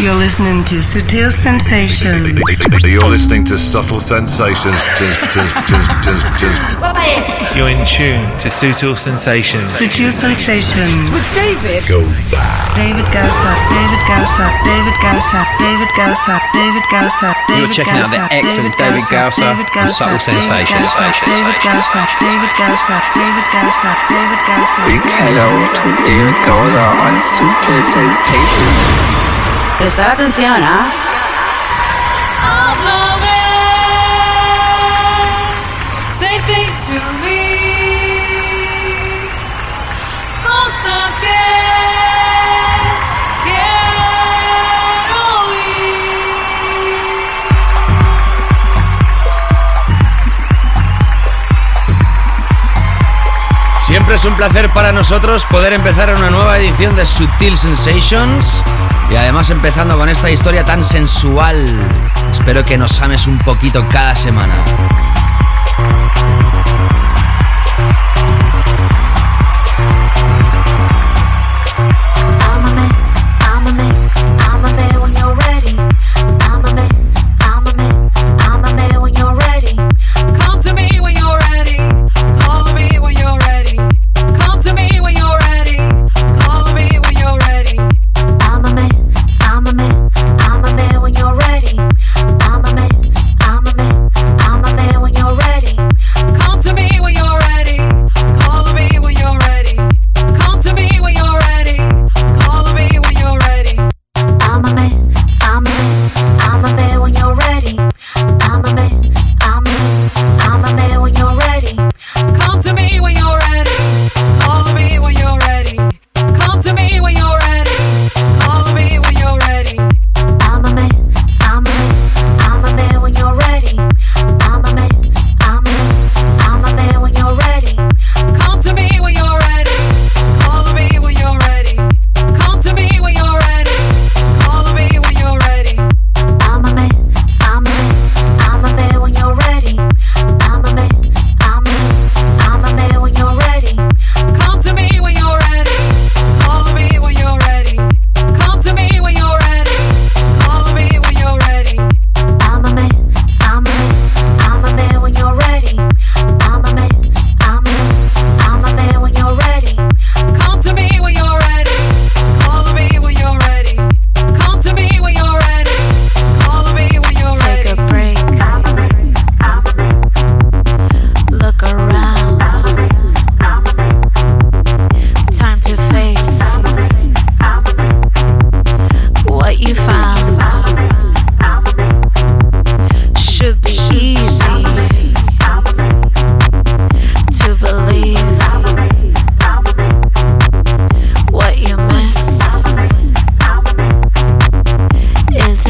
You're listening to Sutil Sensations. You're listening to Subtle Sensations. You're in tune to Sutil Sensations. Sutil Sensations. With David Gausa. David Gausa. David Gausa. David Gausa. David Gausa. David Gausa. You're checking out the excellent David Gausa on Subtle Sensations. David Gausa. David Gausa. David Gausa. David Gausa. Big hello to David Gausa on Sutil Sensations. Prestar atención, ¿ah? Say things to me. Es un placer para nosotros poder empezar una nueva edición de Sutil Sensations y además empezando con esta historia tan sensual. Espero que nos ames un poquito cada semana.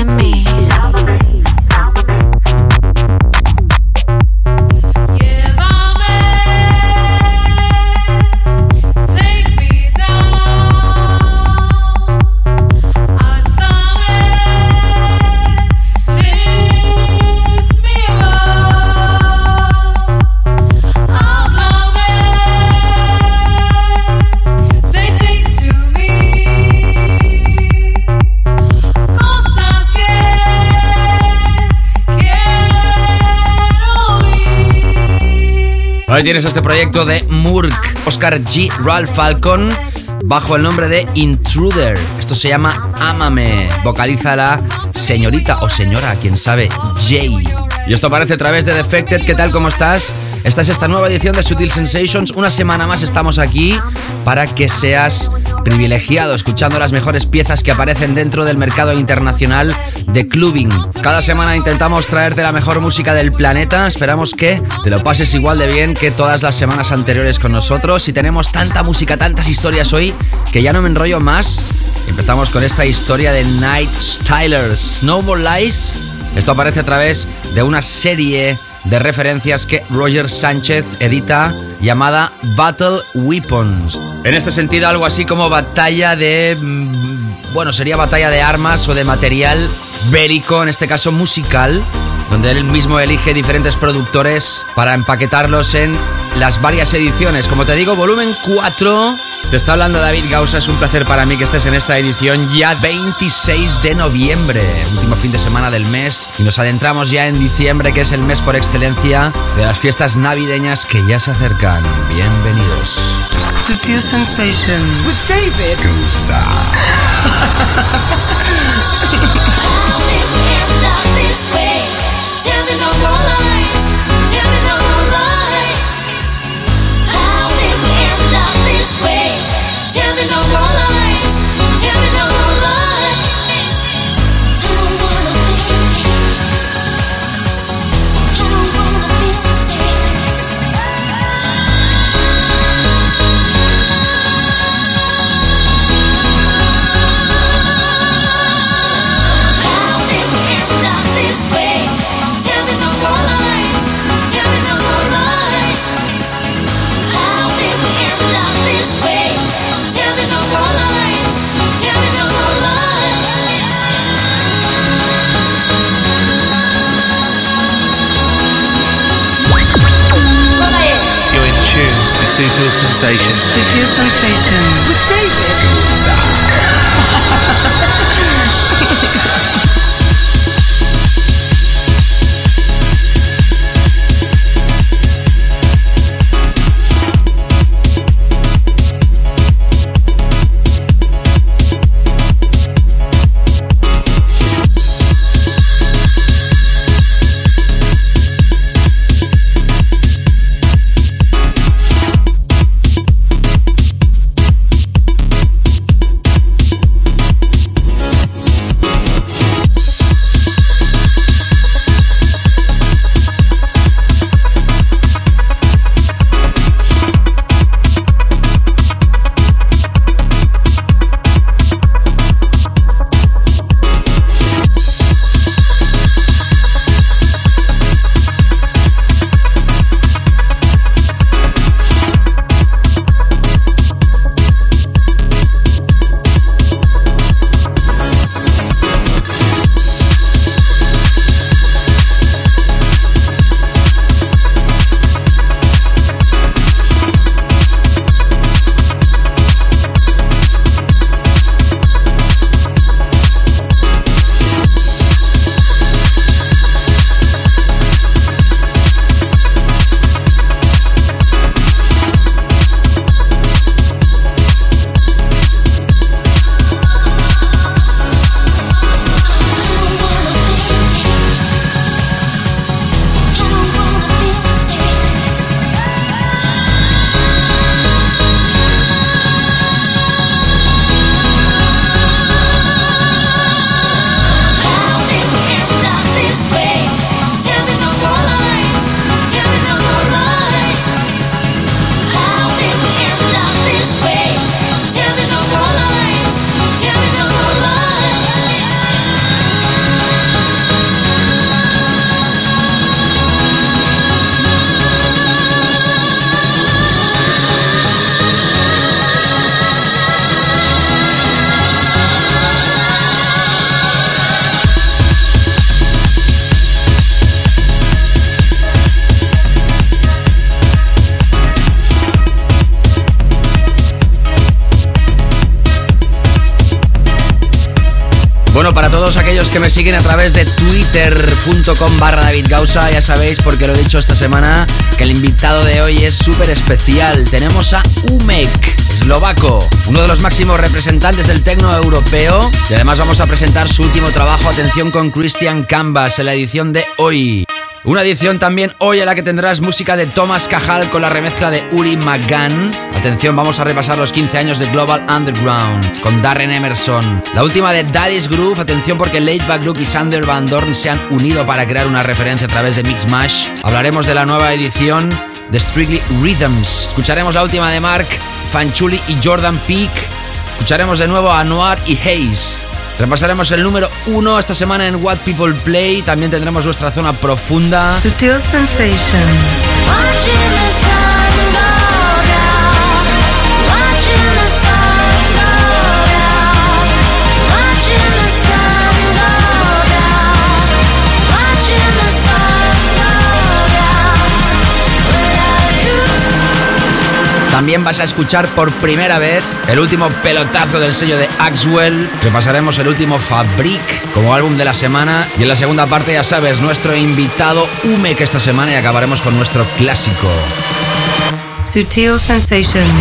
Isn't me. Tienes este proyecto de Murk, Oscar G. Ralph Falcon, bajo el nombre de Intruder. Esto se llama Ámame. Vocaliza la señorita o señora, quién sabe, Jay. Y esto aparece a través de Defected. ¿Qué tal? ¿Cómo estás? Esta es esta nueva edición de Sutil Sensations. Una semana más estamos aquí para que seas privilegiado escuchando las mejores piezas que aparecen dentro del mercado internacional de clubbing. Cada semana intentamos traerte la mejor música del planeta. Esperamos que te lo pases igual de bien que todas las semanas anteriores con nosotros. Y tenemos tanta música, tantas historias hoy que ya no me enrollo más. Empezamos con esta historia de Night Stylers, Snowball Lies. Esto aparece a través de una serie de referencias que Roger Sánchez edita llamada Battle Weapons. En este sentido, algo así como batalla de. mm, Bueno, sería batalla de armas o de material bélico, en este caso musical, donde él mismo elige diferentes productores para empaquetarlos en las varias ediciones. Como te digo, volumen 4 Te está hablando David Gausa, es un placer para mí que estés en esta edición ya 26 de noviembre, último fin de semana del mes, y nos adentramos ya en diciembre, que es el mes por excelencia de las fiestas navideñas que ya se acercan. Bienvenidos. Sutil Sensations. With David. You're Sutil Sensations. Sutil Sensations. A través de twitter.com barra David Gausa, ya sabéis, porque lo he dicho esta semana, que el invitado de hoy es súper especial. Tenemos a Umek, eslovaco, uno de los máximos representantes del tecno europeo. Y además vamos a presentar su último trabajo, atención, con Christian Canvas en la edición de hoy. Una edición también hoy en la que tendrás música de Thomas Cajal con la remezcla de Uri McGann. Atención, vamos a repasar los 15 años de Global Underground con Darren Emerson. La última de Daddy's Groove, atención porque Laidback Luke y Sander Van Dorn se han unido para crear una referencia a través de Mix Mash. Hablaremos de la nueva edición de Strictly Rhythms. Escucharemos la última de Mark, Fanchuli y Jordan Peak. Escucharemos de nuevo a Noir y Hayes. Repasaremos el número uno esta semana en What People Play. También tendremos nuestra zona profunda. Sutil. También vas a escuchar por primera vez el último pelotazo del sello de Axwell. Repasaremos el último Fabric como álbum de la semana. Y en la segunda parte, ya sabes, nuestro invitado Ume que esta semana y acabaremos con nuestro clásico. Sutil Sensations.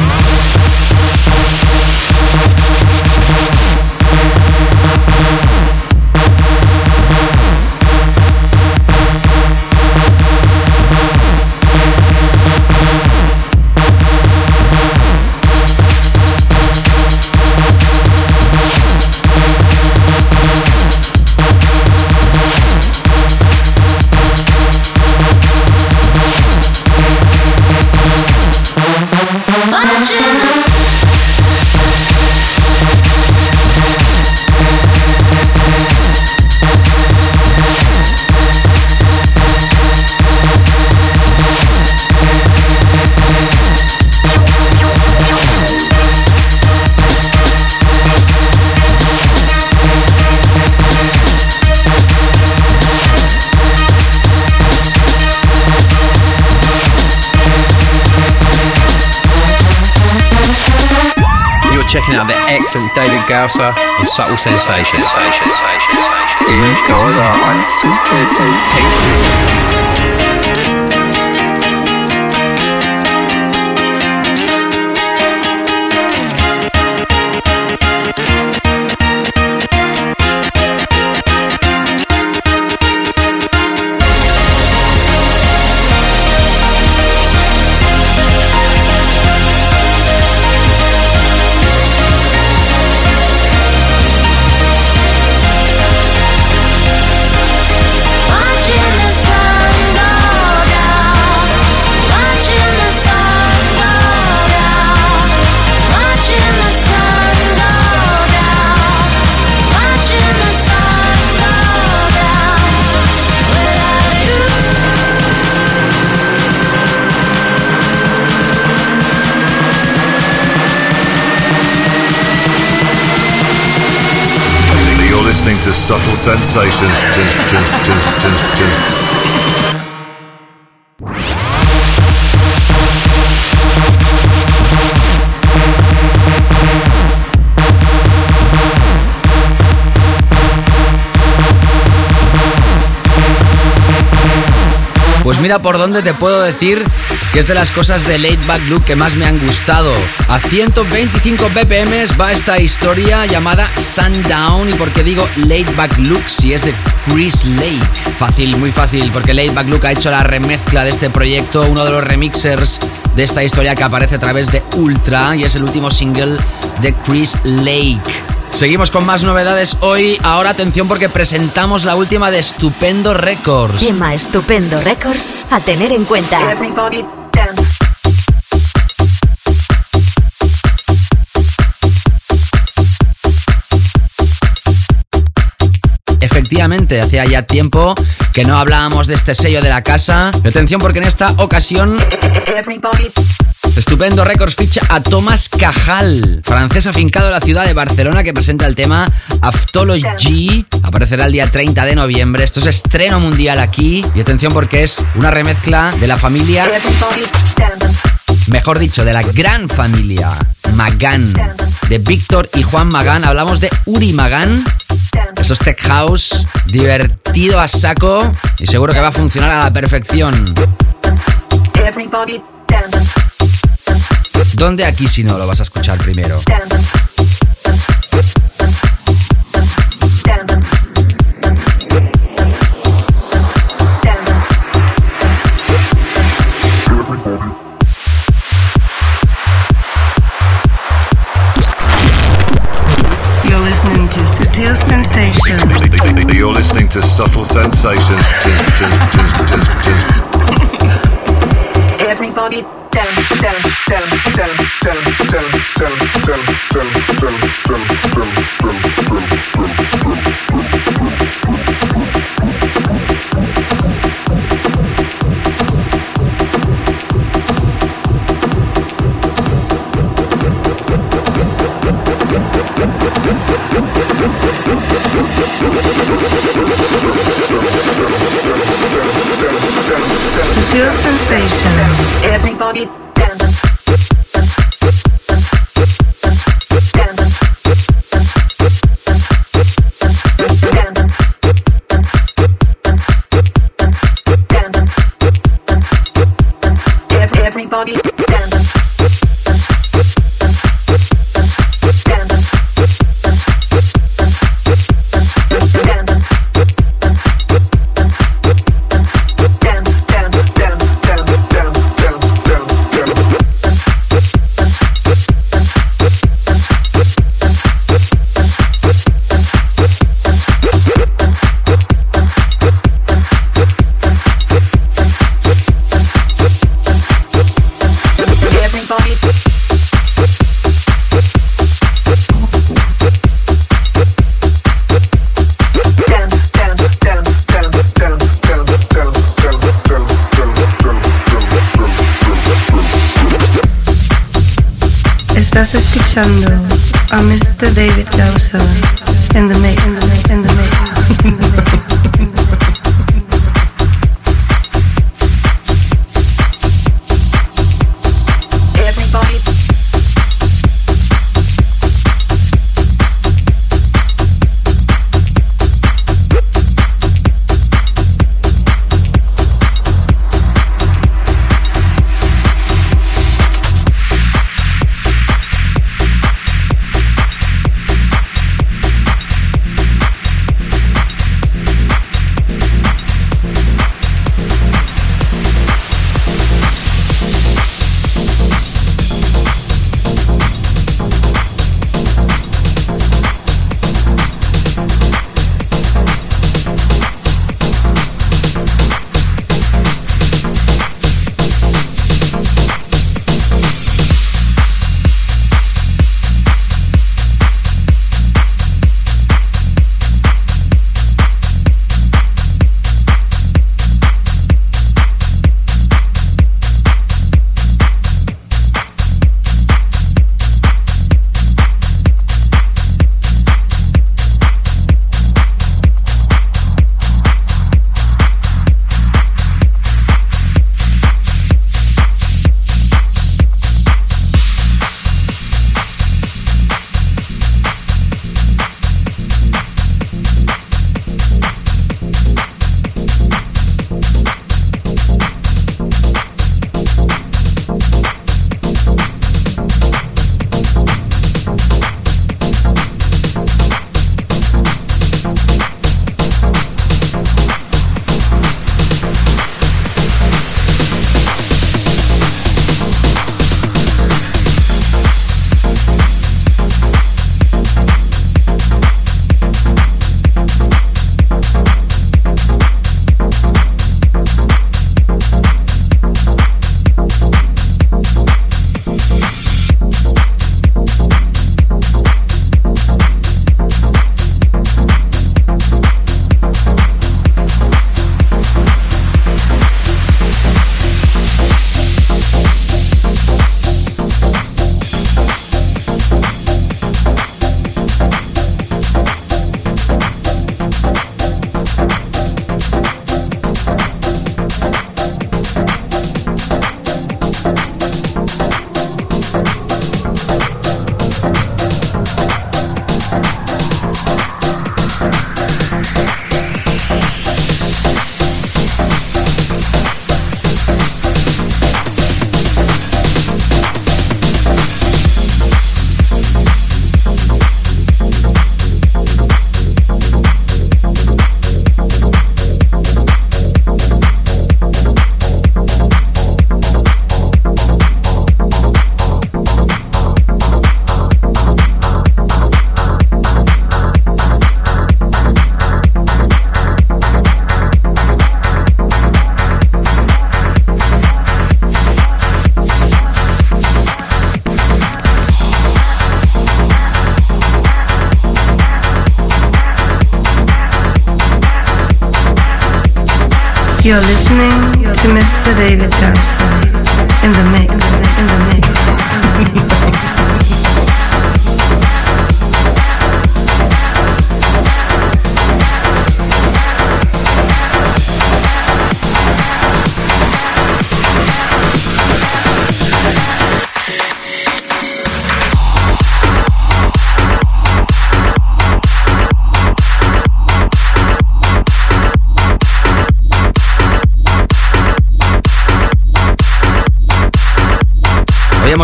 Checking out the excellent David Gausser on Subtle Sensations. David Gausa on Sutil Sensations. Subtle Sensations. Pues mira por dónde te puedo decir que es de las cosas de Late Back Look que más me han gustado. A 125 BPM va esta historia llamada Sundown. ¿Y por qué digo Late Back Look si es de Chris Lake? Fácil, muy fácil, porque Late Back Look ha hecho la remezcla de este proyecto, uno de los remixers de esta historia que aparece a través de Ultra y es el último single de Chris Lake. Seguimos con más novedades hoy. Ahora atención porque presentamos la última de Estupendo Records. Quema Estupendo Records a tener en cuenta. Efectivamente, hacía ya tiempo que no hablábamos de este sello de la casa. Atención porque en esta ocasión Estupendo Records ficha a Tomás Cajal, francés afincado en la ciudad de Barcelona que presenta el tema Aftology. Aparecerá el día 30 de noviembre. Esto es estreno mundial aquí. Y atención porque es una remezcla de la familia, mejor dicho, de la gran familia Magán, de Víctor y Juan Magán. Hablamos de Uri Magán. Eso es Tech House, divertido a saco y seguro que va a funcionar a la perfección. ¿Dónde aquí si no lo vas a escuchar primero? to subtle sensations. Everybody dance, dance, dance, dance, dance, dance, dance, dance, dance, dance, dance, dance, dance, dance, dance, dance, dance, dance, dance, Pure sensation. Everybody dancing Everybody escuchando a Mr. David Gausa in the mix, in the mix,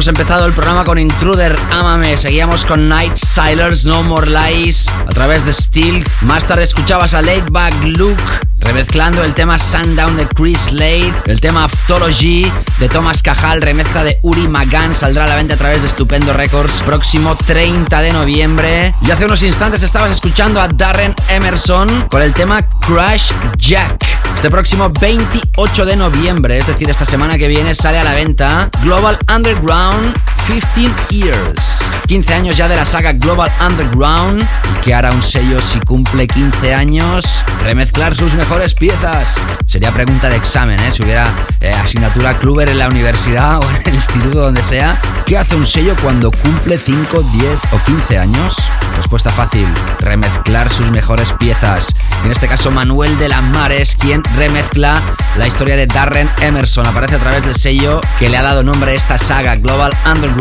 hemos empezado el programa con Intruder, Ámame. Seguíamos con Night Stylers, No More Lies, a través de Steel. Más tarde escuchabas a Laidback Luke, remezclando el tema Sundown de Chris Slade, el tema Aftology de Thomas Cajal, remezcla de Uri Magan, saldrá a la venta a través de Estupendo Records, próximo 30 de noviembre. Y hace unos instantes estabas escuchando a Darren Emerson con el tema Crash Jack. Este próximo 28 de noviembre, es decir, esta semana que viene, sale a la venta Global Underground 15 Years. 15 años ya de la saga Global Underground. ¿Y qué hará un sello si cumple 15 años? Remezclar sus mejores piezas. Sería pregunta de examen, ¿eh? Si hubiera eh, asignatura Kluber en la universidad o en el instituto donde sea. ¿Qué hace un sello cuando cumple 5, 10 o 15 años? Respuesta fácil. Remezclar sus mejores piezas. En este caso, Manuel de la Mar es quien remezcla la historia de Darren Emerson. Aparece a través del sello que le ha dado nombre a esta saga, Global Underground.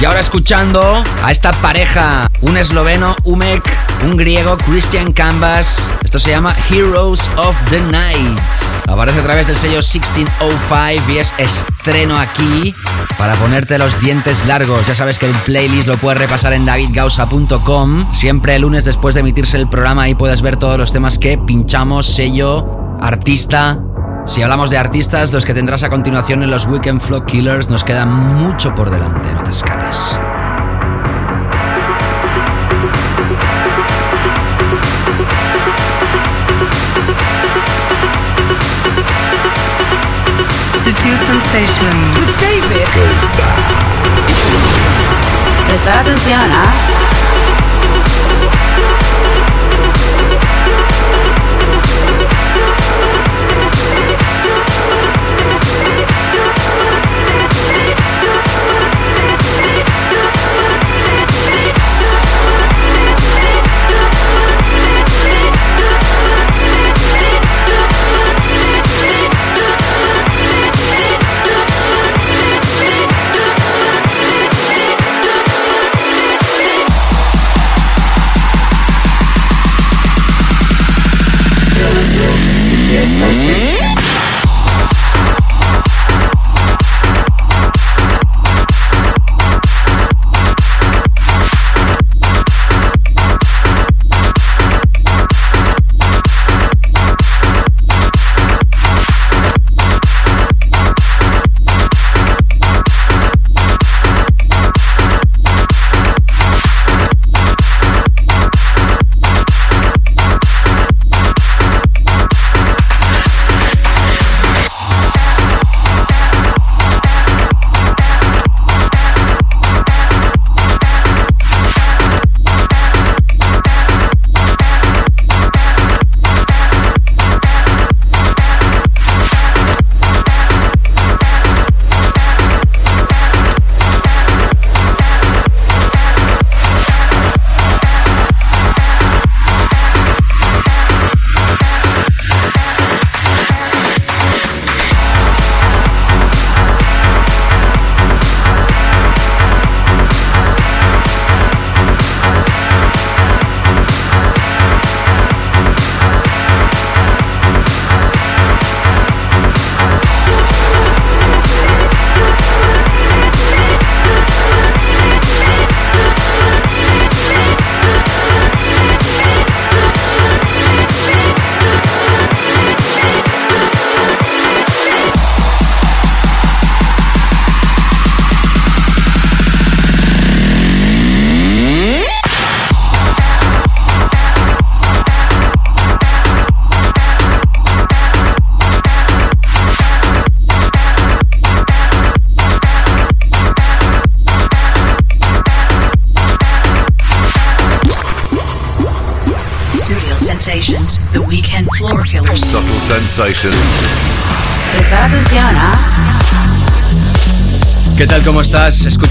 Y ahora escuchando a esta pareja, un esloveno, Umek, un griego, Christian Canvas. Esto se llama Heroes of the Night. Aparece a través del sello 1605 y es estreno aquí para ponerte los dientes largos. Ya sabes que el playlist lo puedes repasar en davidgausa.com. Siempre el lunes después de emitirse el programa ahí puedes ver todos los temas que pinchamos, sello, artista. Si hablamos de artistas, los que tendrás a continuación en los Weekend Flow Killers, nos queda mucho por delante, no te escapes. Sutil Sensations. With David Presta atención, ¿ah?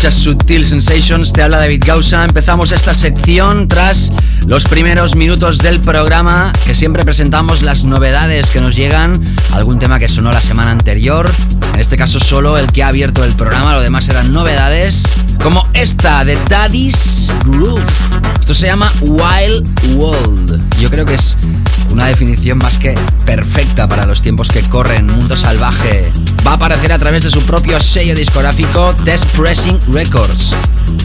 Escuchas Sensations, te habla David Gausa. Empezamos esta sección tras los primeros minutos del programa que siempre presentamos las novedades que nos llegan, algún tema que sonó la semana anterior, en este caso solo el que ha abierto el programa, lo demás eran novedades, como esta de Daddy's Groove. Esto se llama Wild World. Yo creo que es una definición más que perfecta para los tiempos que corren, mundo salvaje. Va a aparecer a través de su propio sello discográfico Test Pressing Records.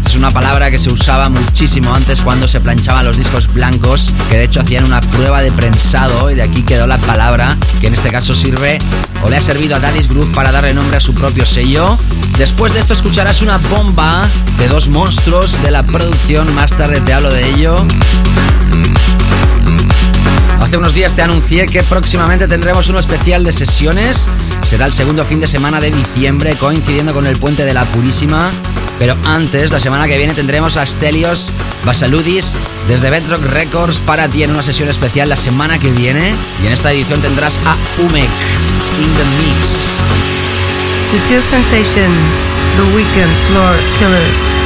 Es una palabra que se usaba muchísimo antes cuando se planchaban los discos blancos, que de hecho hacían una prueba de prensado y de aquí quedó la palabra, que en este caso sirve o le ha servido a Daddy's Groove para darle nombre a su propio sello. Después de esto escucharás una bomba de dos monstruos de la producción, más tarde te hablo de ello. Hace unos días te anuncié que próximamente tendremos uno especial de sesiones. Será el segundo fin de semana de diciembre, coincidiendo con el puente de la Purísima. Pero antes, la semana que viene, tendremos a Stelios Basaludis desde Bedrock Records para ti en una sesión especial la semana que viene. Y en esta edición tendrás a Umek in the Mix. Sutil Sensations, The Weekend Floor Killers.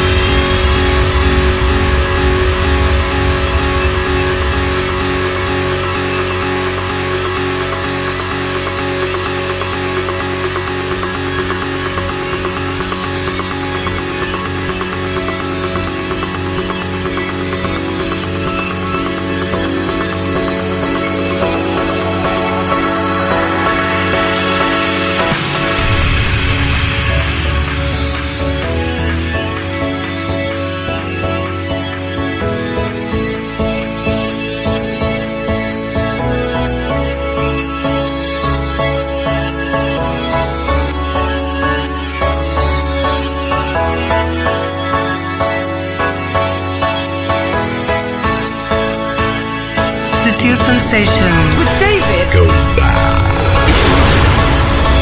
Sensations. With David Goza.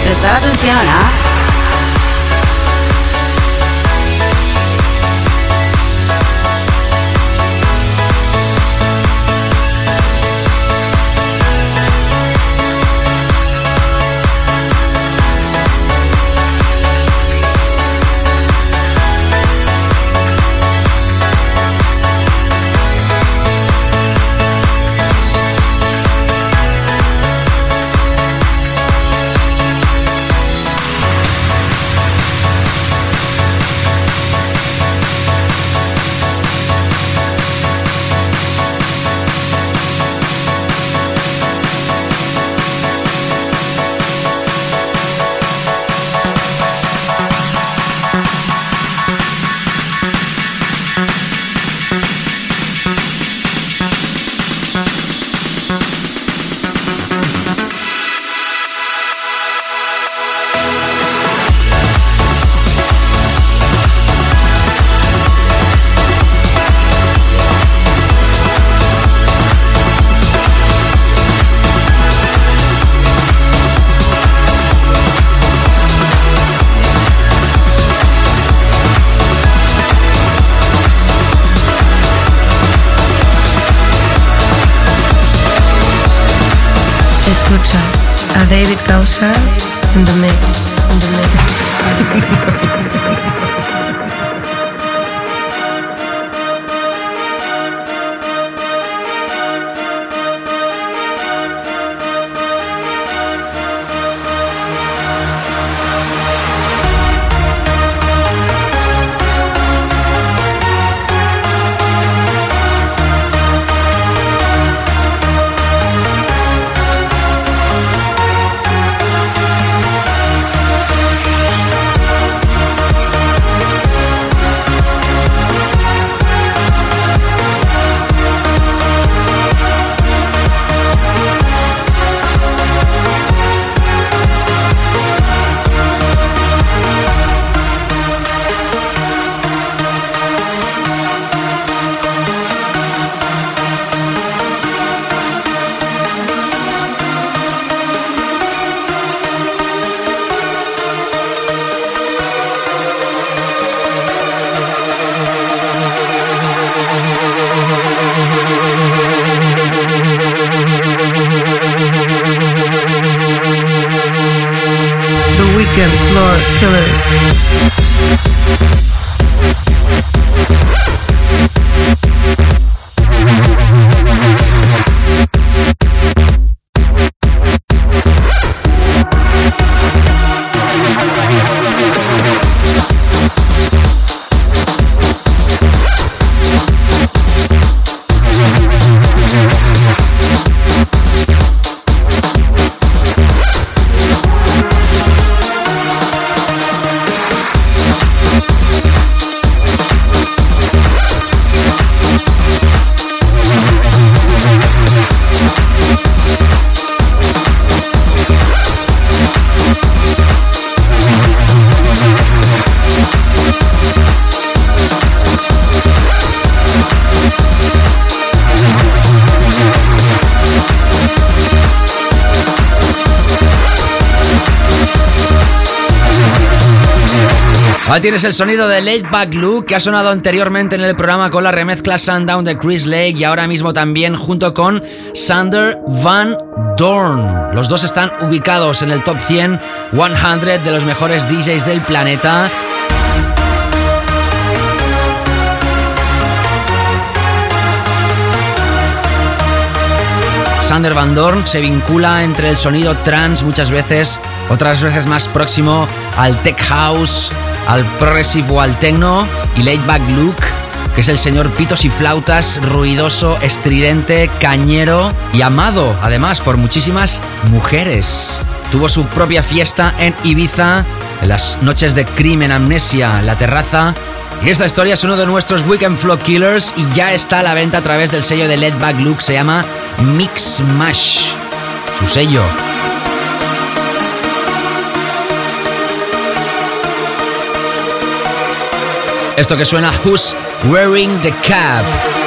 Prestar atención, ¿ah? Killers. Ahora tienes el sonido de Late Back Luke que ha sonado anteriormente en el programa con la remezcla Sundown de Chris Lake y ahora mismo también junto con Sander Van Dorn. Los dos están ubicados en el top 100, 100 de los mejores DJs del planeta. Sander Van Dorn se vincula entre el sonido trance muchas veces, otras veces más próximo al tech house, al progressive o al techno y laid back Luke, que es el señor pitos y flautas, ruidoso, estridente, cañero y amado además por muchísimas mujeres. Tuvo su propia fiesta en Ibiza, en las noches de crimen, amnesia, la terraza. Y esta historia es uno de nuestros Weekend Flow Killers y ya está a la venta a través del sello de Led Back Luke, se llama Mix Mash. Su sello. Esto que suena Who's Wearing the Cap.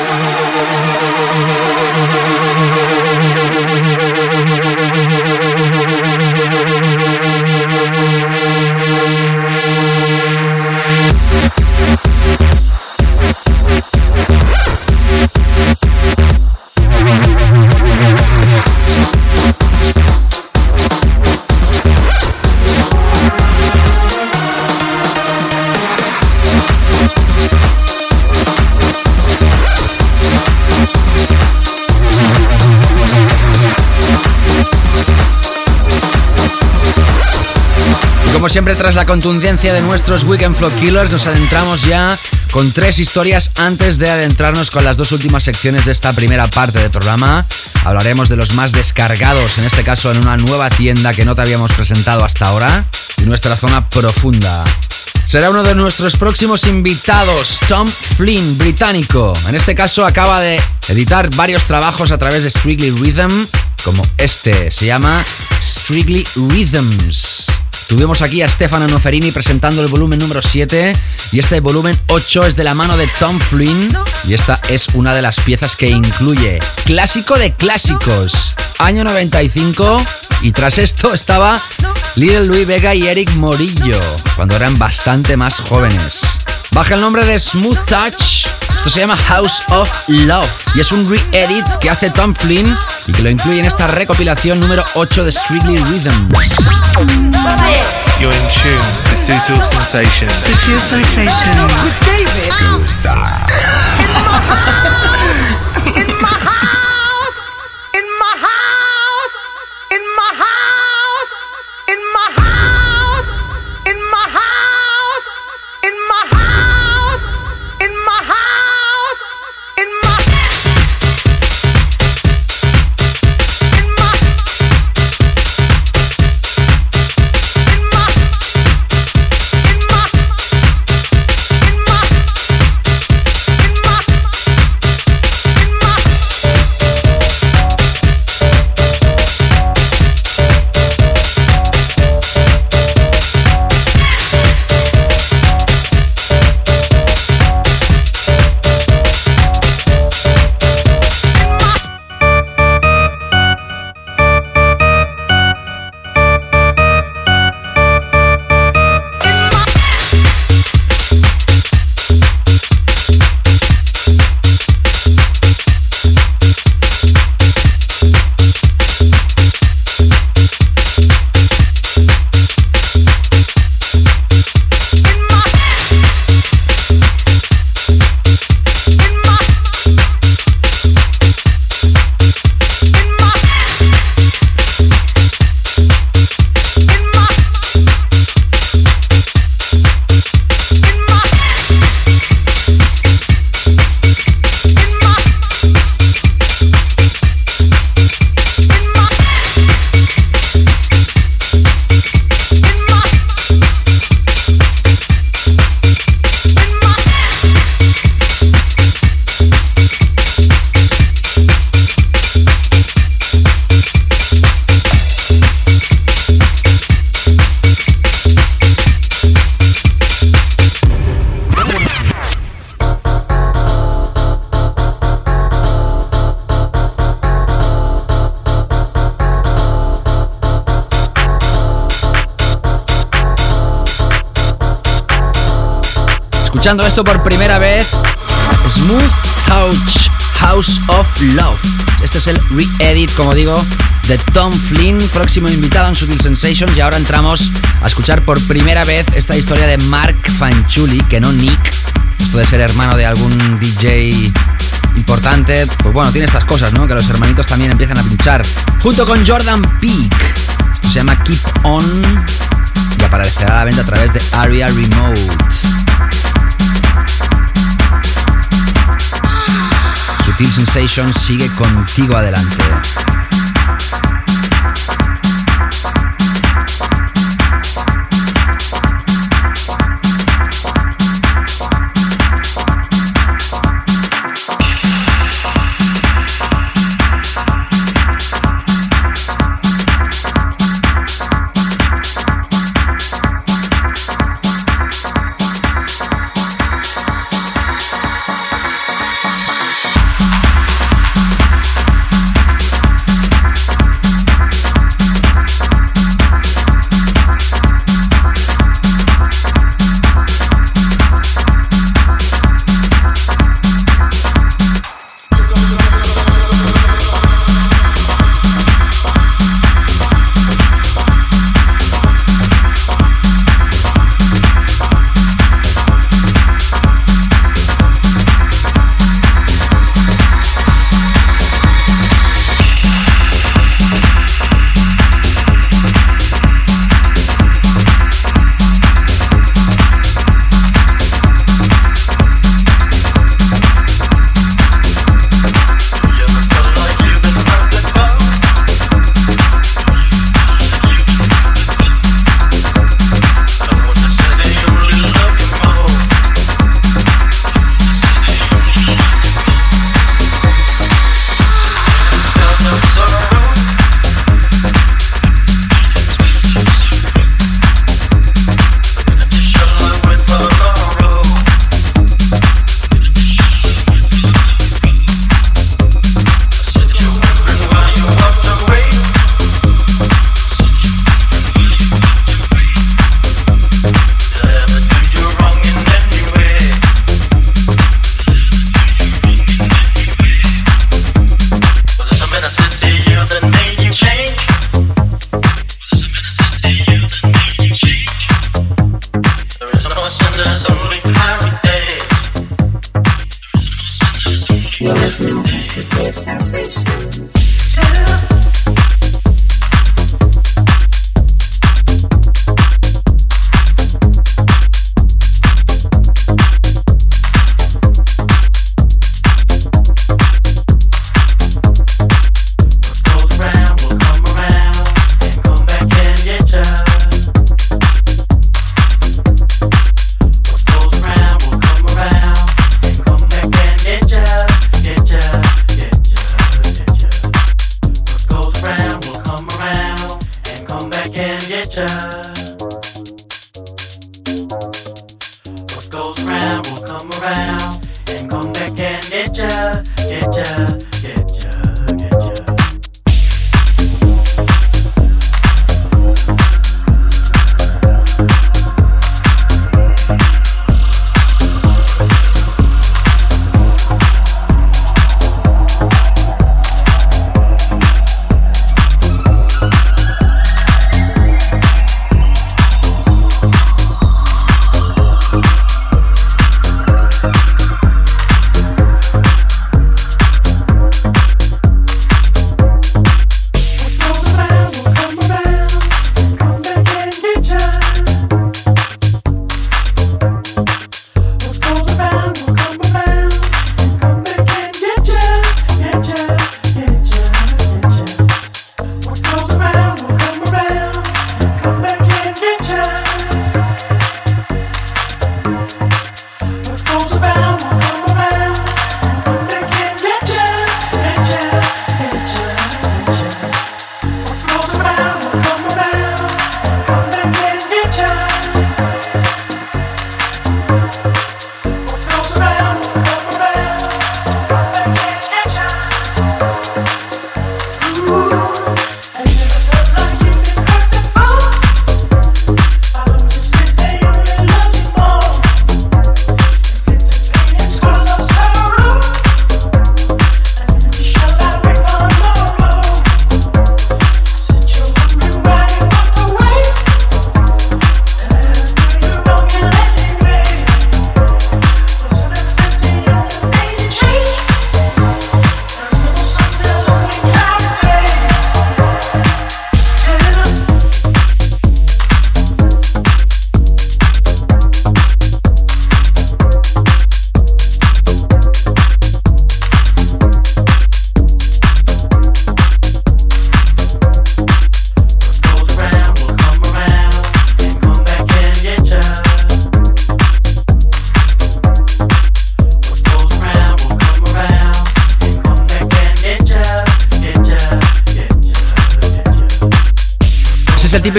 Como siempre, tras la contundencia de nuestros Weekend Flow Killers, nos adentramos ya con tres historias antes de adentrarnos con las dos últimas secciones de esta primera parte del programa. Hablaremos de los más descargados, en este caso en una nueva tienda que no te habíamos presentado hasta ahora, y nuestra zona profunda. Será uno de nuestros próximos invitados, Tom Flynn, británico. En este caso acaba de editar varios trabajos a través de Strictly Rhythm, como este, se llama Strictly Rhythms. Tuvimos aquí a Stefano Noferini presentando el volumen número 7 y este volumen 8 es de la mano de Tom Flynn y esta es una de las piezas que incluye clásico de clásicos, año 95 y tras esto estaba Little Louis Vega y Eric Morillo cuando eran bastante más jóvenes. Baja el nombre de Smooth Touch. Esto se llama House of Love y es un re-edit que hace Tom Flynn y que lo incluye en esta recopilación número 8 de Strictly Rhythms. You're in tune. With David. In my escuchando esto por primera vez, Smooth Touch House of Love. Este es el re-edit, como digo, de Tom Flynn, próximo invitado en Sutil Sensations. Y ahora entramos a escuchar por primera vez esta historia de Mark Fanchuli, que no Nick. Esto de ser hermano de algún DJ importante, pues bueno, tiene estas cosas, ¿no? Que los hermanitos también empiezan a pinchar. Junto con Jordan Peak. Se llama Keep On y aparecerá a la venta a través de Aria Remote. Sutil Sensations sigue contigo adelante.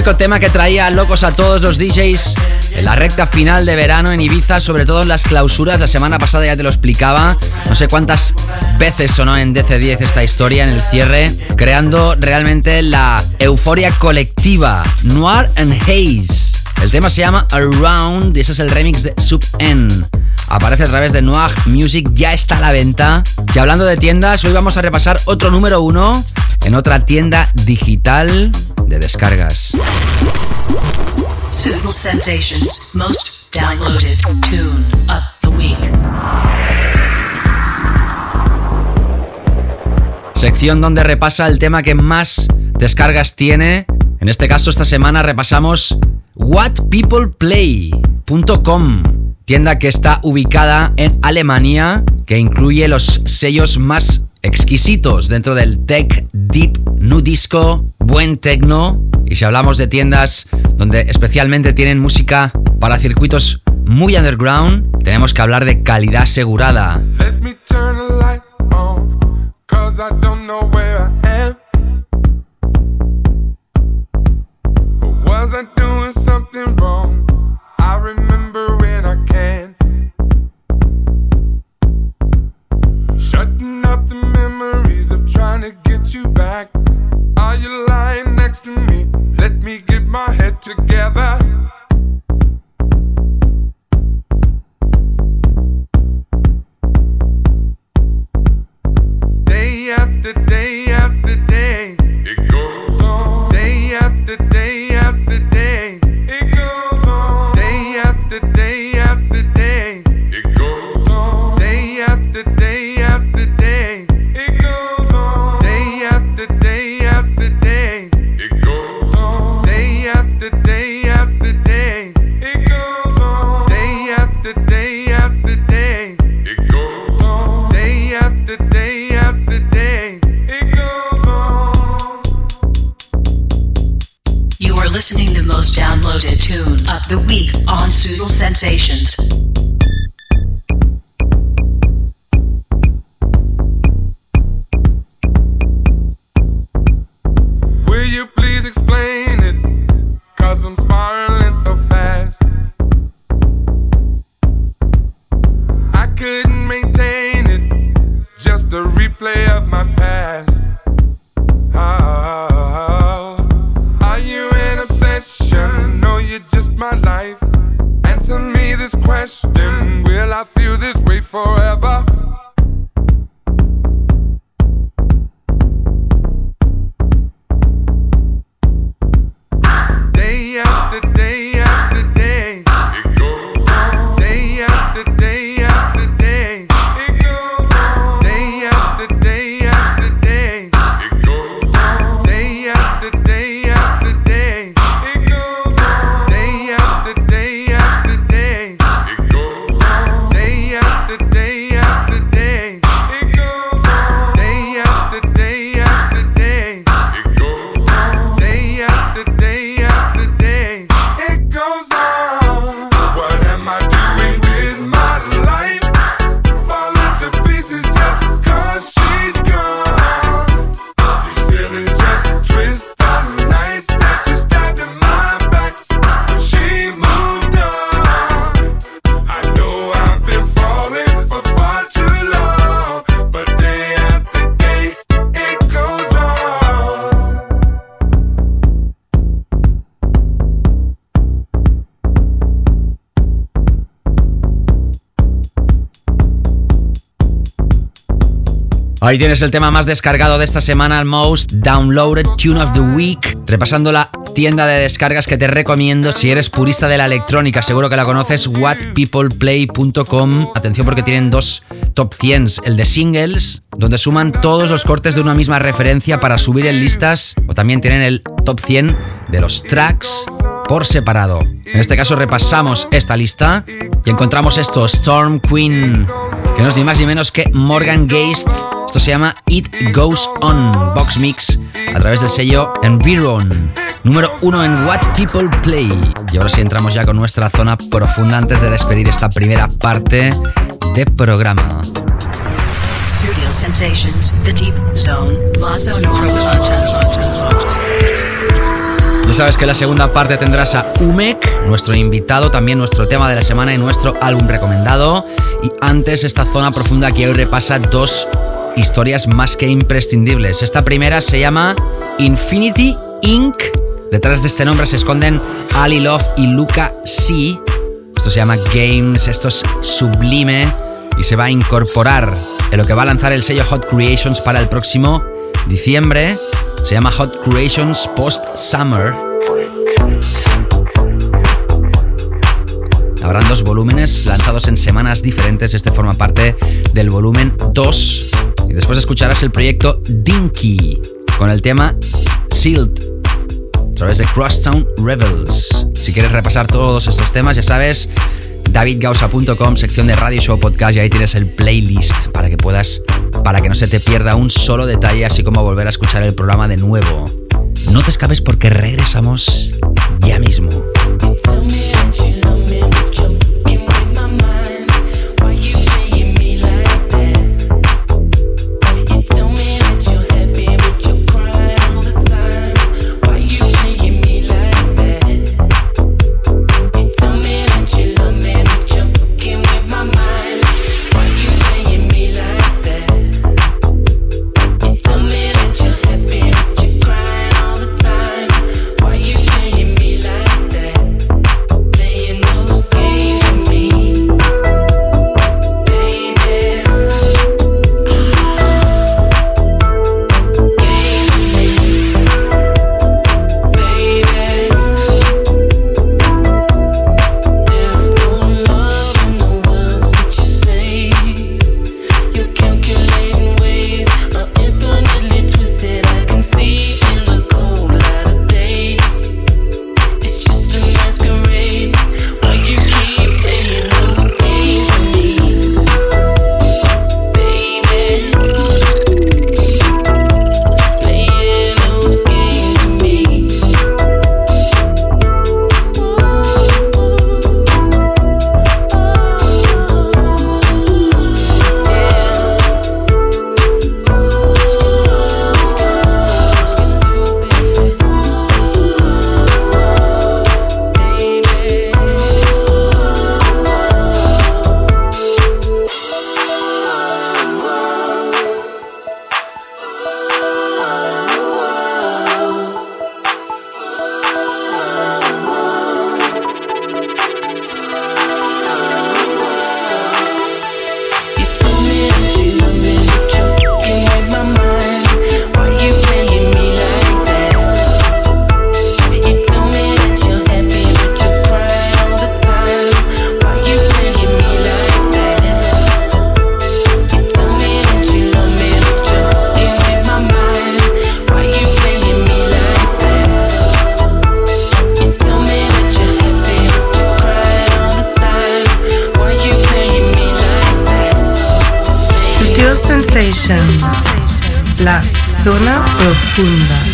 Típico tema que traía locos a todos los DJs en la recta final de verano en Ibiza, sobre todo en las clausuras. La semana pasada ya te lo explicaba. No sé cuántas veces sonó en DC10 esta historia en el cierre, creando realmente la euforia colectiva. Noir and Haze. El tema se llama Around y ese es el remix de Sub N. Aparece a través de Noir Music, ya está a la venta. Y hablando de tiendas, hoy vamos a repasar otro número uno en otra tienda digital de descargas. Sección donde repasa el tema que más descargas tiene. En este caso, esta semana repasamos whatpeopleplay.com, tienda que está ubicada en Alemania, que incluye los sellos más exquisitos dentro del tech, deep, nu disco, buen techno. Y si hablamos de tiendas donde especialmente tienen música para circuitos muy underground, tenemos que hablar de calidad asegurada. Ahí tienes el tema más descargado de esta semana, el Most Downloaded Tune of the Week. Repasando la tienda de descargas que te recomiendo si eres purista de la electrónica. Seguro que la conoces, whatpeopleplay.com. Atención porque tienen dos top 100, el de singles, donde suman todos los cortes de una misma referencia para subir en listas, o también tienen el top 100 de los tracks por separado. En este caso repasamos esta lista y encontramos esto, Storm Queen, que no es ni más ni menos que Morgan Geist. Esto se llama It Goes On, Box Mix, a través del sello Environ. Número uno en What People Play. Y ahora sí entramos ya con nuestra zona profunda antes de despedir esta primera parte de programa. Studio Sensations, The Deep Zone, La Sonora. sabes que en la segunda parte tendrás a Umek, nuestro invitado, también nuestro tema de la semana y nuestro álbum recomendado. Y antes, esta zona profunda que hoy repasa dos historias más que imprescindibles. Esta primera se llama Infinity Inc. Detrás de este nombre se esconden Ali Love y Luca C. Esto se llama Games, esto es sublime y se va a incorporar en lo que va a lanzar el sello Hot Creations para el próximo diciembre. Se llama Hot Creations Post Summer. Habrán dos volúmenes lanzados en semanas diferentes. Este forma parte del volumen 2. Y después escucharás el proyecto Dinky con el tema Sealed a través de Crosstown Rebels. Si quieres repasar todos estos temas, ya sabes, davidgausa.com, sección de Radio Show Podcast, y ahí tienes el playlist para que puedas, para que no se te pierda un solo detalle, así como volver a escuchar el programa de nuevo. No te escapes porque regresamos ya mismo. Profunda.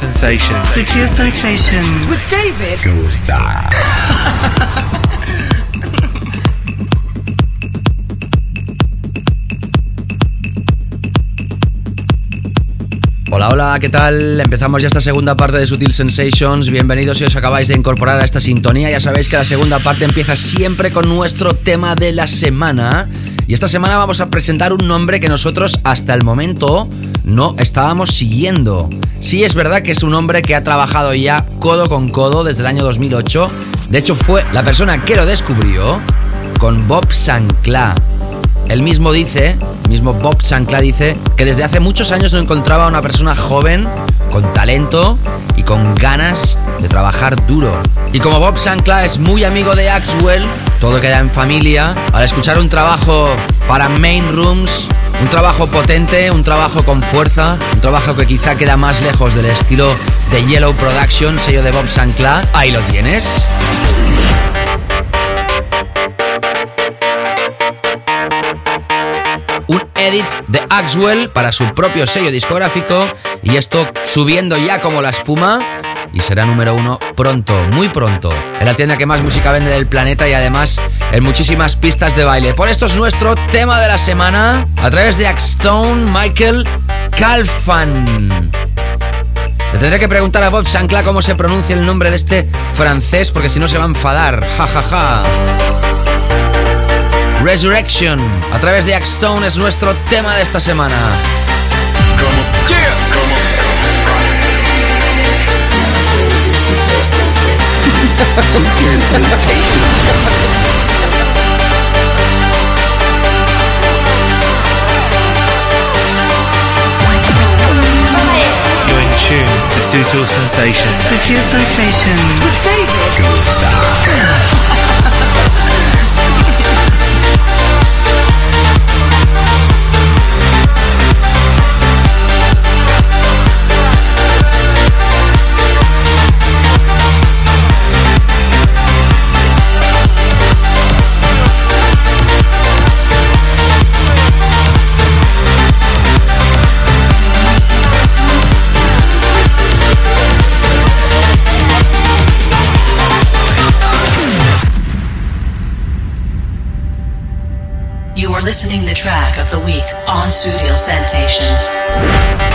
Sensations. Sutil Sensations. With David Gosa. Hola, hola, ¿qué tal? Empezamos ya esta segunda parte de Sutil Sensations. Bienvenidos si os acabáis de incorporar a esta sintonía. Ya sabéis que la segunda parte empieza siempre con nuestro tema de la semana. Y esta semana vamos a presentar un nombre que nosotros hasta el momento no estábamos siguiendo. Sí es verdad que es un hombre que ha trabajado ya codo con codo desde el año 2008. De hecho fue la persona que lo descubrió con Bob Sancla. Él mismo dice, mismo Bob Sancla dice, que desde hace muchos años no encontraba a una persona joven, con talento y con ganas de trabajar duro. Y como Bob Sancla es muy amigo de Axwell, todo queda en familia. Al escuchar un trabajo para Main Rooms, un trabajo potente, un trabajo con fuerza, un trabajo que quizá queda más lejos del estilo de Yellow Production, sello de Bob Sancla, ahí lo tienes. un edit de Axwell para su propio sello discográfico y esto subiendo ya como la espuma y será número uno pronto, muy pronto, en la tienda que más música vende del planeta y además en muchísimas pistas de baile. Por esto es nuestro tema de la semana a través de Axstone Michael Calfan. Le tendré que preguntar a Bob Sancla cómo se pronuncia el nombre de este francés porque si no se va a enfadar. Ja ja ja. Resurrection a través de Axstone es nuestro tema de esta semana. Sutil Sensations. You're in tune to Sutil Sensations. Sutil Sensations. with David Gosa. Listening the track of the week on Studio Sensations.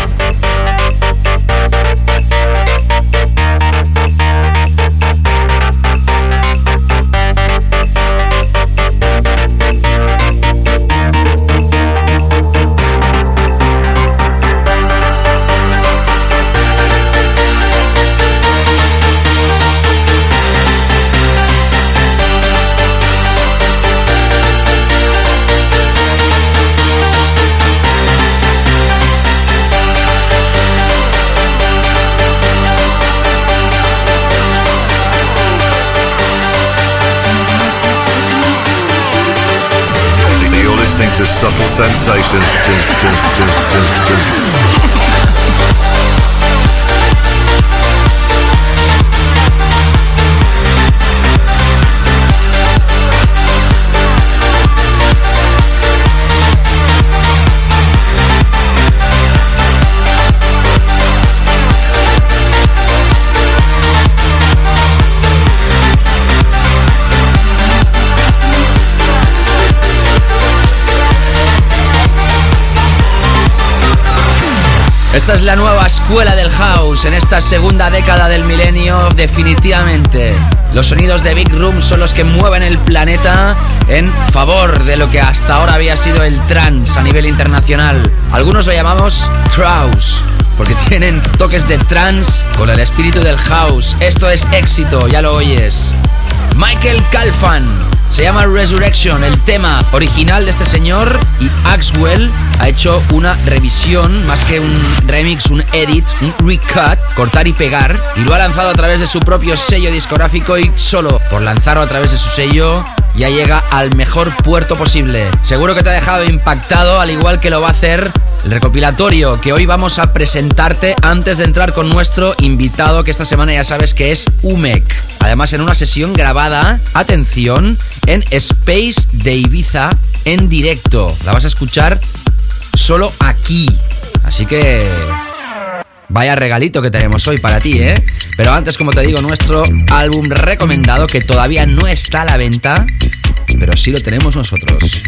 To Subtle Sensations. Esta es la nueva escuela del house en esta segunda década del milenio, definitivamente. Los sonidos de Big Room son los que mueven el planeta en favor de lo que hasta ahora había sido el trance a nivel internacional. Algunos lo llamamos trance, porque tienen toques de trance con el espíritu del house. Esto es éxito, ya lo oyes. Michael Calfan. Se llama Resurrection, el tema original de este señor y Axwell ha hecho una revisión, más que un remix, un edit, un recut, cortar y pegar, y lo ha lanzado a través de su propio sello discográfico y solo por lanzarlo a través de su sello ya llega al mejor puerto posible. Seguro que te ha dejado impactado, al igual que lo va a hacer el recopilatorio que hoy vamos a presentarte antes de entrar con nuestro invitado que esta semana ya sabes que es Umek. Además en una sesión grabada, atención, en Space de Ibiza en directo. La vas a escuchar solo aquí. Así que Vaya regalito que tenemos hoy para ti, ¿eh? Pero antes, como te digo, nuestro álbum recomendado que todavía no está a la venta, pero sí lo tenemos nosotros.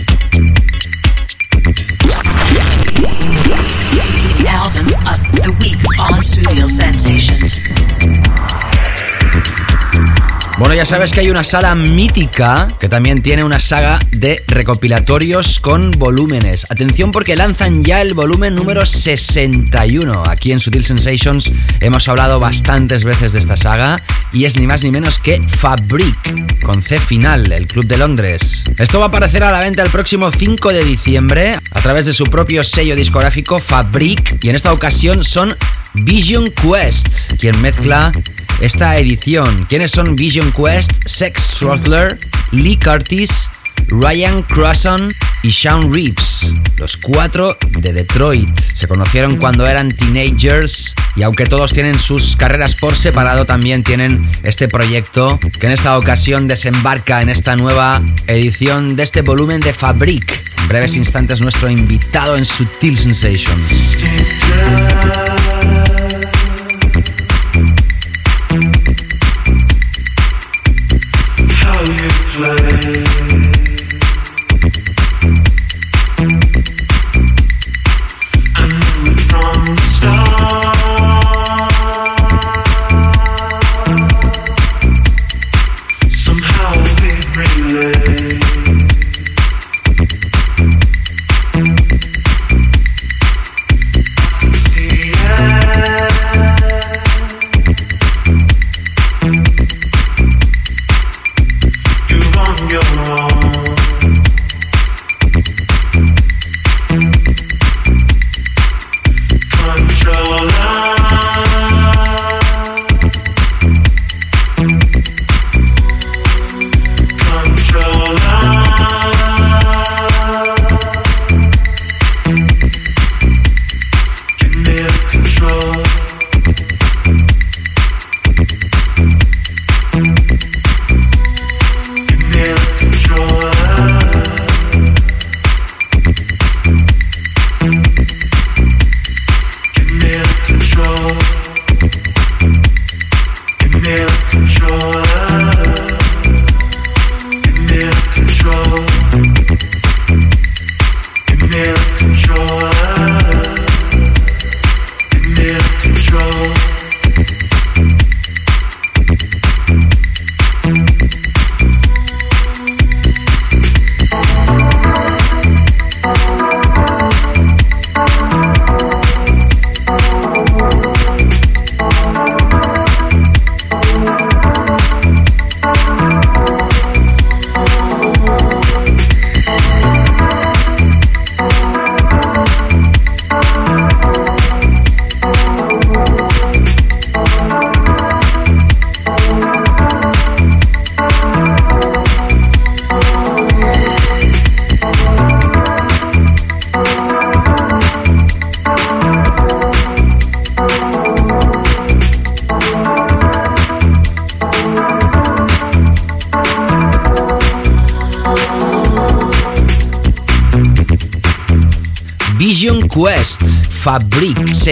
Bueno, ya sabes que hay una sala mítica que también tiene una saga de recopilatorios con volúmenes. Atención porque lanzan ya el volumen número 61. Aquí en Sutil Sensations hemos hablado bastantes veces de esta saga y es ni más ni menos que Fabric, con C final, el Club de Londres. Esto va a aparecer a la venta el próximo 5 de diciembre a través de su propio sello discográfico Fabric y en esta ocasión son Vision Quest, quien mezcla esta edición. ¿Quiénes son Vision Quest? Sex Throttler, Lee Curtis, Ryan Crosson y Sean Reeves, los cuatro de Detroit. Se conocieron cuando eran teenagers y aunque todos tienen sus carreras por separado, también tienen este proyecto que en esta ocasión desembarca en esta nueva edición de este volumen de Fabric. En breves instantes nuestro invitado en Sutil Sensations.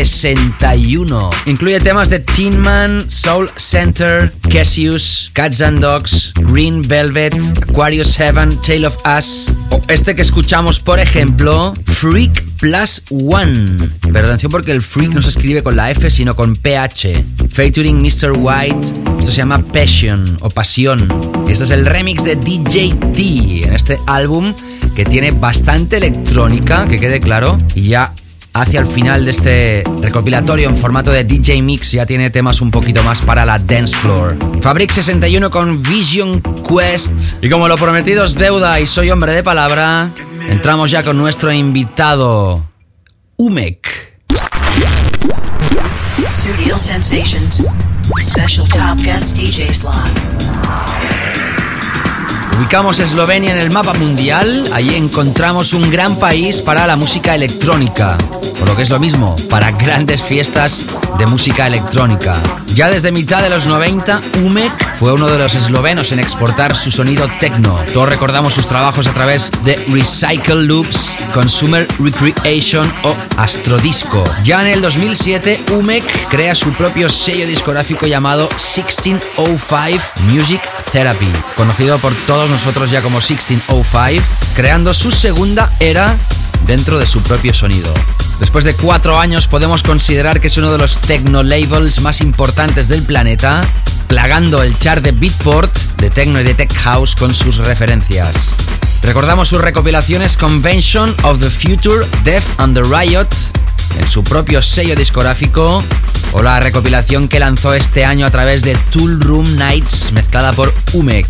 61 incluye temas de Tin Man, Soul Center, Cassius, Cats and Dogs, Green Velvet, Aquarius Heaven, Tale of Us o este que escuchamos por ejemplo Freak Plus One. Pero atención porque el Freak no se escribe con la F sino con PH. Featuring Mr. White. Esto se llama Passion o Pasión. Este es el remix de DJ T en este álbum que tiene bastante electrónica, que quede claro, y ya hacia el final de este recopilatorio en formato de DJ Mix ya tiene temas un poquito más para la dance floor. Fabric 61 con Vision Quest. Y como lo prometido es deuda y soy hombre de palabra, entramos ya con nuestro invitado, Umek. Studio Sensations. Special top guest DJ slot. Ubicamos Eslovenia en el mapa mundial, allí encontramos un gran país para la música electrónica. O lo que es lo mismo, para grandes fiestas de música electrónica. Ya desde mitad de los 90, UMEC fue uno de los eslovenos en exportar su sonido techno. Todos recordamos sus trabajos a través de Recycle Loops, Consumer Recreation o Astrodisco. Ya en el 2007, UMEC crea su propio sello discográfico llamado 1605 Music Therapy, conocido por todos nosotros ya como 1605, creando su segunda era dentro de su propio sonido. Después de cuatro años podemos considerar que es uno de los techno labels más importantes del planeta, plagando el chart de Beatport, de techno y de tech house con sus referencias. Recordamos sus recopilaciones Convention of the Future, Death and the Riot, en su propio sello discográfico, o la recopilación que lanzó este año a través de Tool Room Nights, mezclada por Umek.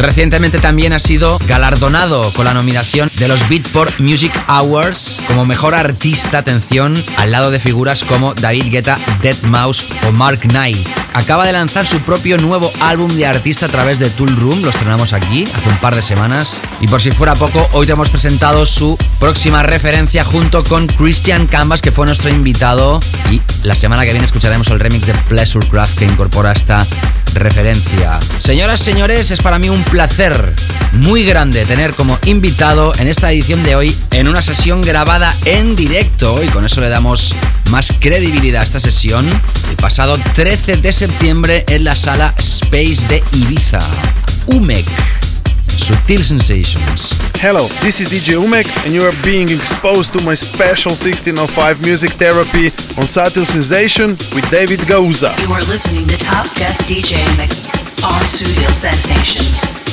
Recientemente también ha sido galardonado con la nominación de los Beatport Music Awards como mejor artista, atención, al lado de figuras como David Guetta, Dead Mouse o Mark Knight. Acaba de lanzar su propio nuevo álbum de artista a través de Tool Room, lo estrenamos aquí hace un par de semanas. Y por si fuera poco, hoy te hemos presentado su próxima referencia junto con Christian Canvas, que fue nuestro invitado. Y la semana que viene escucharemos el remix de Pleasure Craft que incorpora esta referencia. Señoras, señores, es para mí un placer muy grande tener como invitado en esta edición de hoy en una sesión grabada en directo y con eso le damos más credibilidad a esta sesión el pasado 13 de septiembre en la sala Space de Ibiza. UMEC. Subtil Sensations. Hello, this is DJ Umek, and you are being exposed to my special 1605 music therapy on Subtle Sensation with David Gauza. You are listening to Top Guest DJ Mix on Studio Sensations.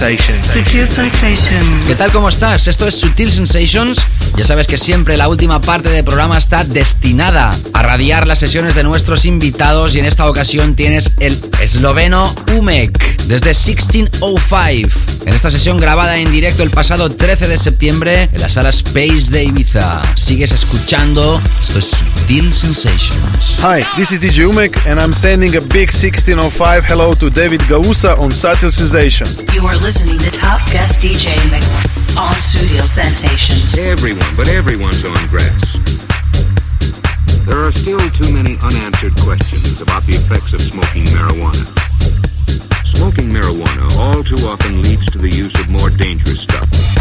Sensations. Sutil Sensations. ¿Qué tal? ¿Cómo estás? Esto es Sutil Sensations. Ya sabes que siempre la última parte del programa está destinada a radiar las sesiones de nuestros invitados y en esta ocasión tienes el esloveno Umek desde 1605. En esta sesión grabada en directo el pasado 13 de septiembre en la sala Space de Ibiza. Sigues escuchando. Esto es Sutil Sensations. Hi, this is DJ Umek, and I'm sending a big 1605 hello to David Gausa on Subtle Sensation. You are listening to Top Guest DJ Mix on Studio Sensations. Everyone, but everyone's on grass. There are still too many unanswered questions about the effects of smoking marijuana. Smoking marijuana all too often leads to the use of more dangerous stuff.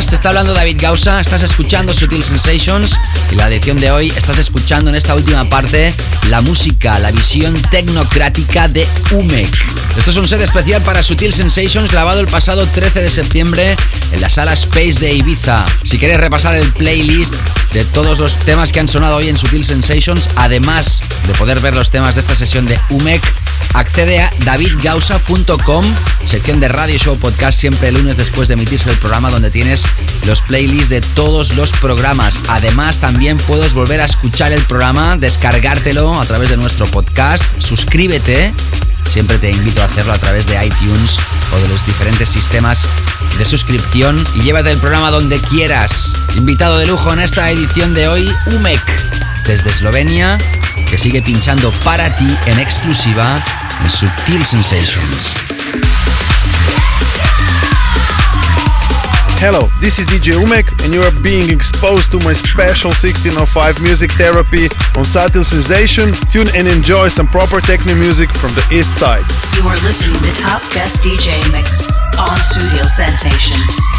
Estás? Te está hablando David Gausa, estás escuchando Sutil Sensations y la edición de hoy estás escuchando en esta última parte la música, la visión tecnocrática de UMEC. Esto es un set especial para Sutil Sensations grabado el pasado 13 de septiembre en la sala Space de Ibiza. Si quieres repasar el playlist de todos los temas que han sonado hoy en Sutil Sensations, además de poder ver los temas de esta sesión de UMEC, accede a davidgausa.com, sección de Radio Show Podcast, siempre lunes después de emitirse el programa donde tienes los playlists de todos los programas. Además, también puedes volver a escuchar el programa, descargártelo a través de nuestro podcast, suscríbete. Siempre te invito a hacerlo a través de iTunes o de los diferentes sistemas de suscripción y llévate el programa donde quieras. Invitado de lujo en esta edición de hoy, UMEC, desde Eslovenia, que sigue pinchando para ti en exclusiva Subtil Sensations. Hello, this is DJ Umek, and you are being exposed to my special 1605 music therapy on Subtle Sensation. Tune and enjoy some proper techno music from the east side. You are listening to the Top Guest DJ Mix on Studio Sensations. Sensations.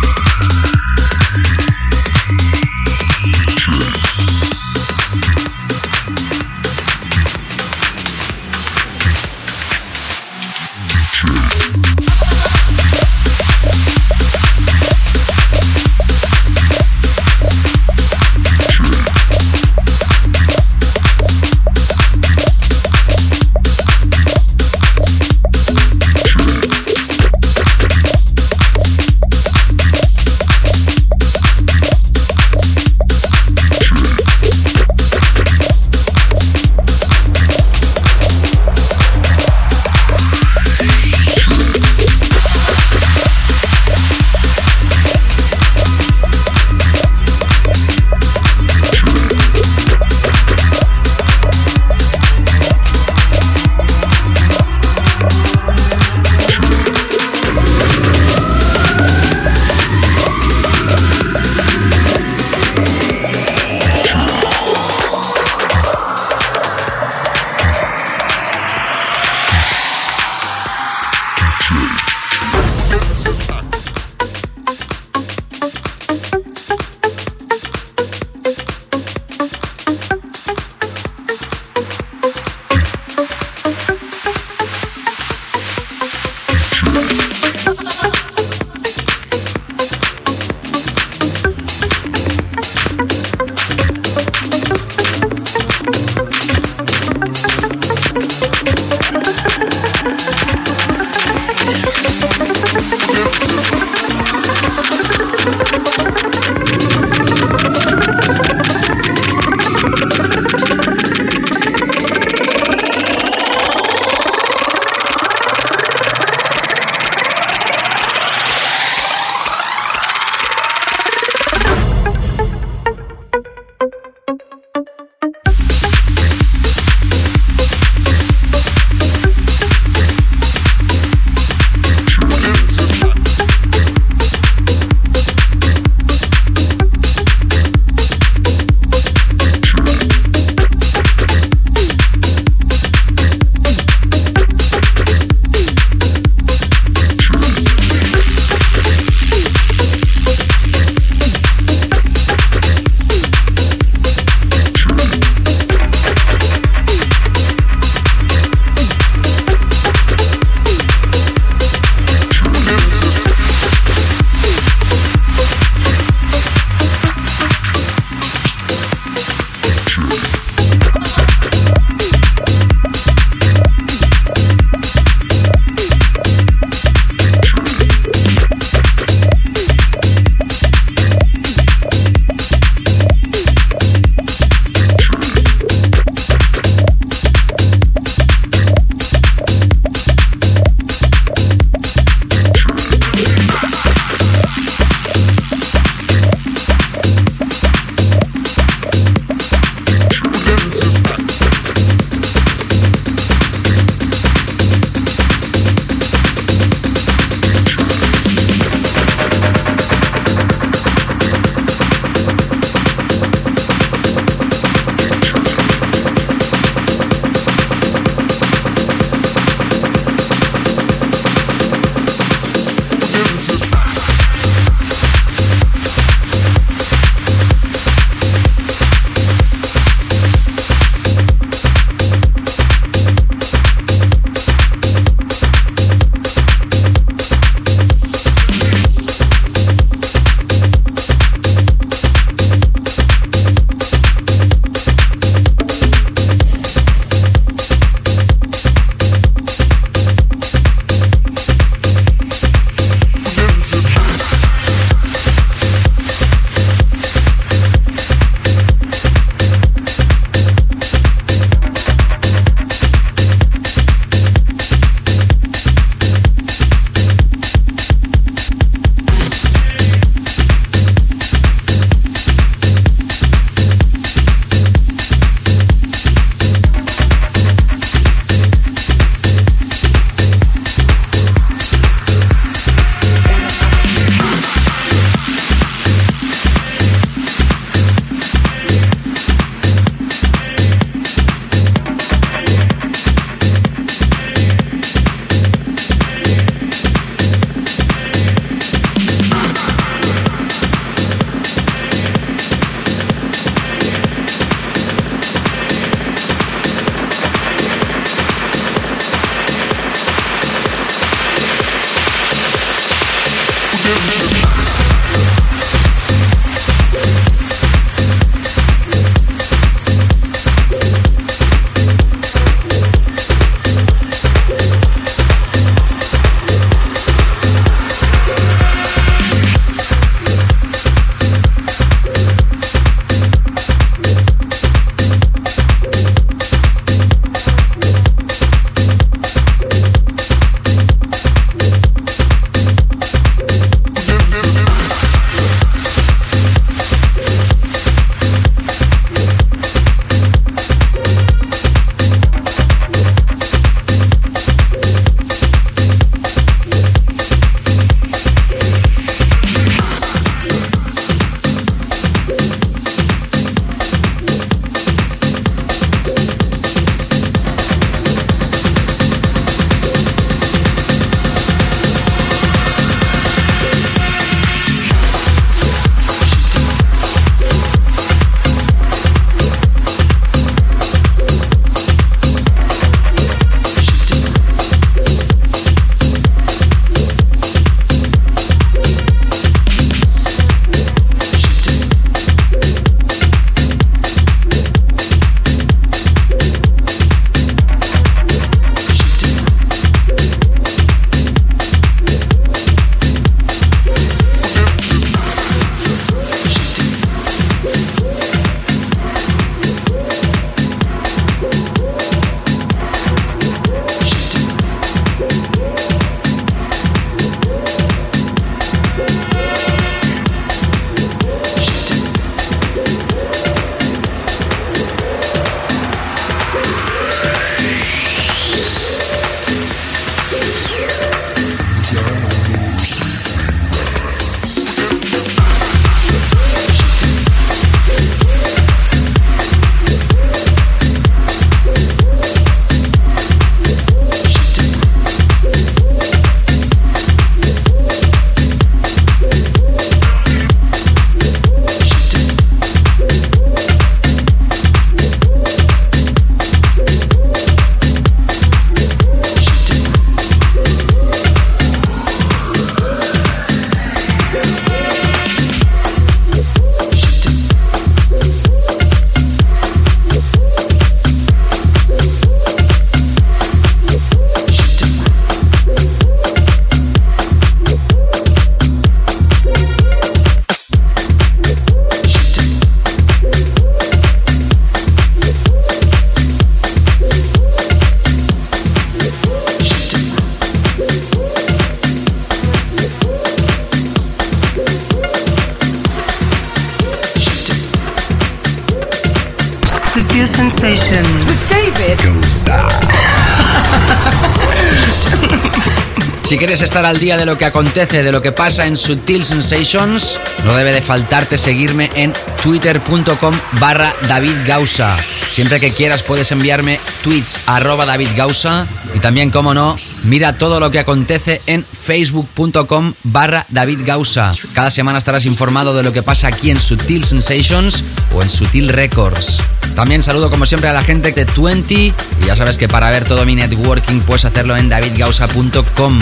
Quieres estar al día de lo que acontece, de lo que pasa en Sutil Sensations, no debe de faltarte seguirme en twitter.com barra David Gausa. Siempre que quieras puedes enviarme tweets arroba David Gausa y también, como no, mira todo lo que acontece en facebook.com barra David Gausa. Cada semana estarás informado de lo que pasa aquí en Sutil Sensations o en Sutil Records. También saludo como siempre a la gente de 20 y ya sabes que para ver todo mi networking puedes hacerlo en davidgausa.com.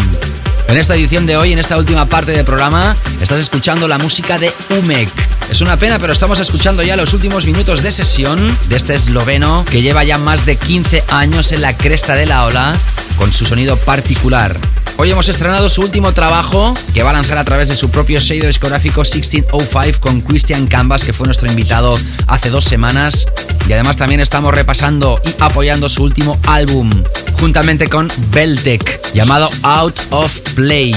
En esta edición de hoy, en esta última parte del programa, estás escuchando la música de Umek. Es una pena, pero estamos escuchando ya los últimos minutos de sesión de este esloveno que lleva ya más de 15 años en la cresta de la ola con su sonido particular. Hoy hemos estrenado su último trabajo que va a lanzar a través de su propio sello discográfico 1605 con Christian Canvas, que fue nuestro invitado hace dos semanas. Y además también estamos repasando y apoyando su último álbum, juntamente con Beltec, llamado Out of Play.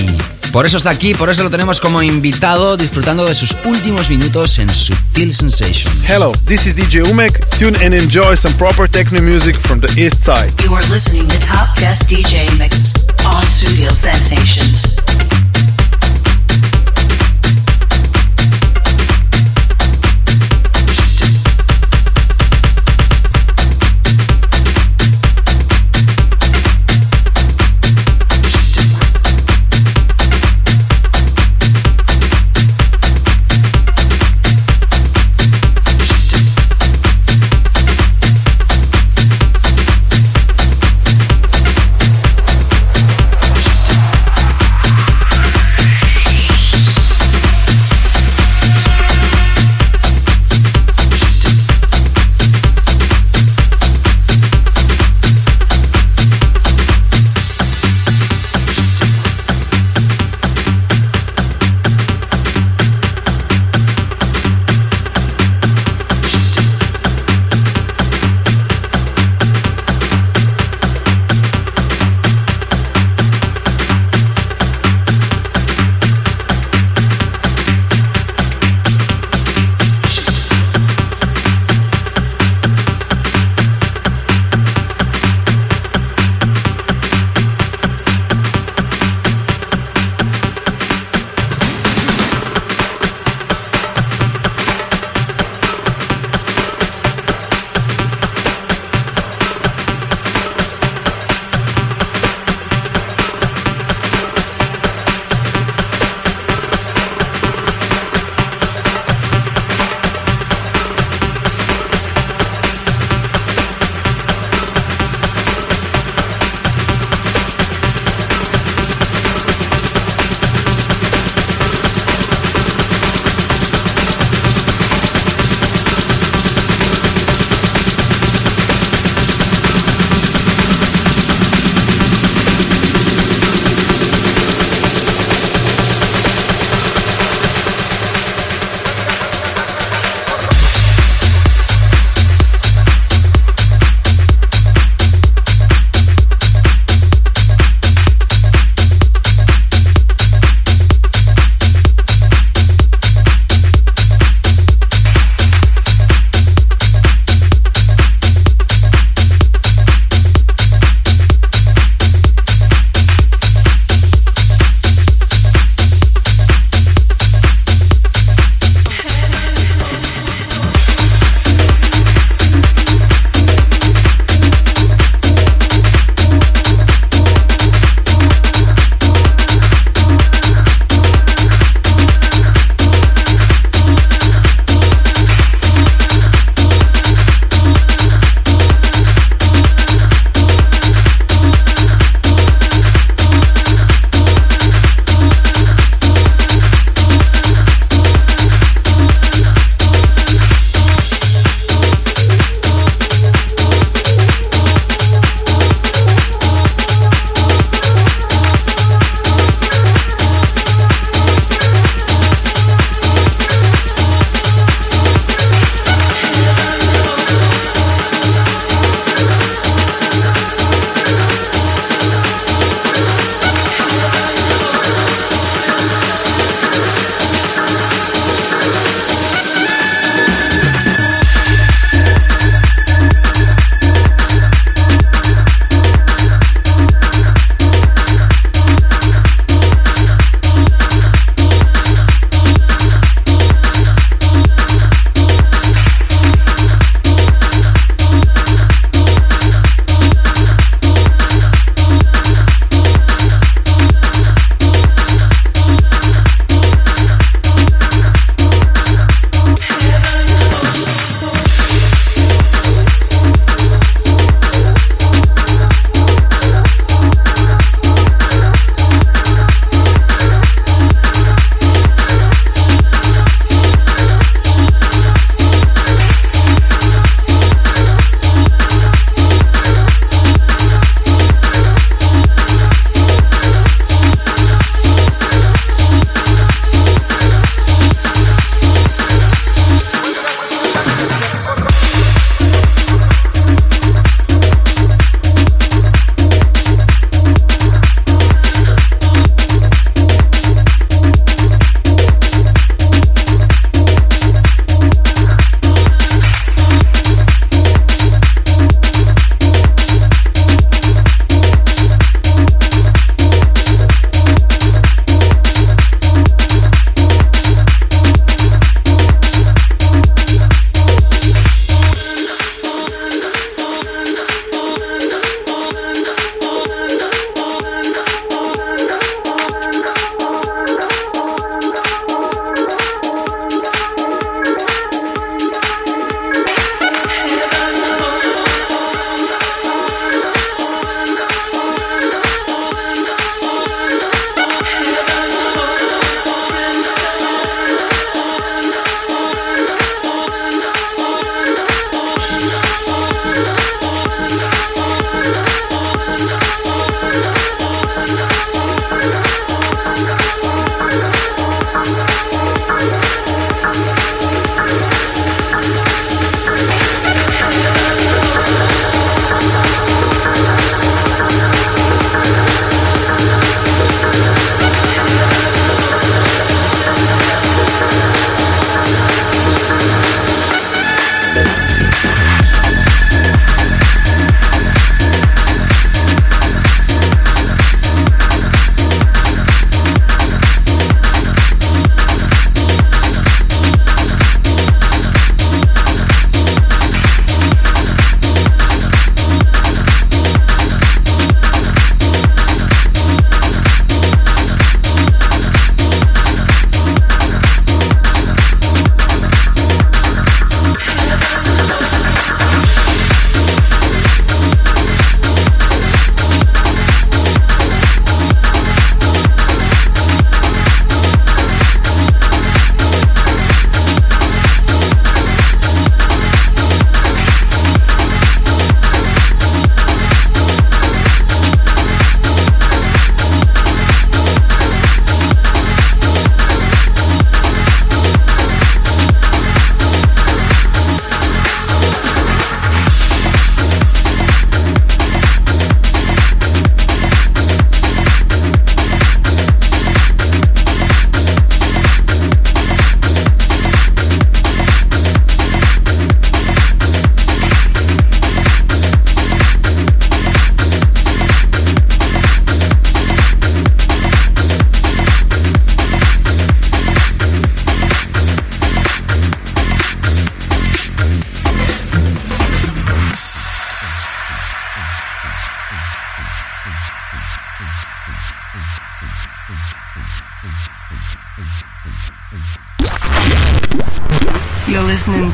Por eso está aquí, por eso lo tenemos como invitado, disfrutando de sus últimos minutos en Subtil Sensations. Hello, this is DJ Umek. Tune and enjoy some proper techno music from the east side. You are listening to Top Guest DJ Mix on Studio Sensations.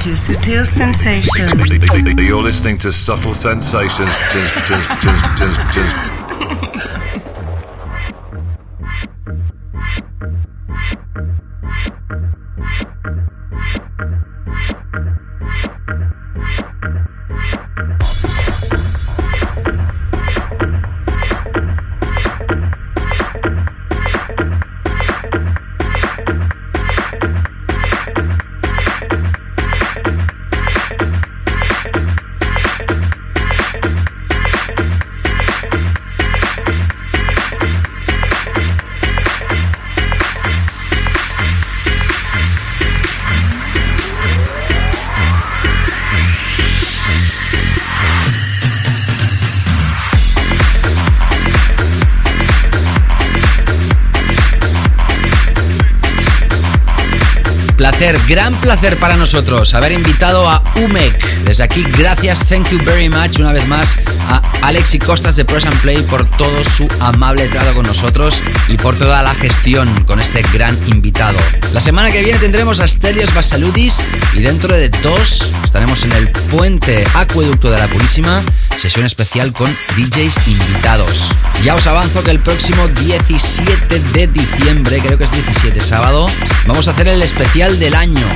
To Sutil Sensations. You're listening to Subtle Sensations. Placer, gran placer para nosotros haber invitado a UMEC. Desde aquí, gracias, thank you very much una vez más a Alex y Costas de Press and Play por todo su amable trato con nosotros y por toda la gestión con este gran invitado. La semana que viene tendremos a Stelios Basaludis y dentro de dos estaremos en el puente Acueducto de la Purísima, sesión especial con DJs invitados. Ya os avanzo que el próximo 17 de diciembre, creo que es 17 sábado, vamos a hacer el especial del año.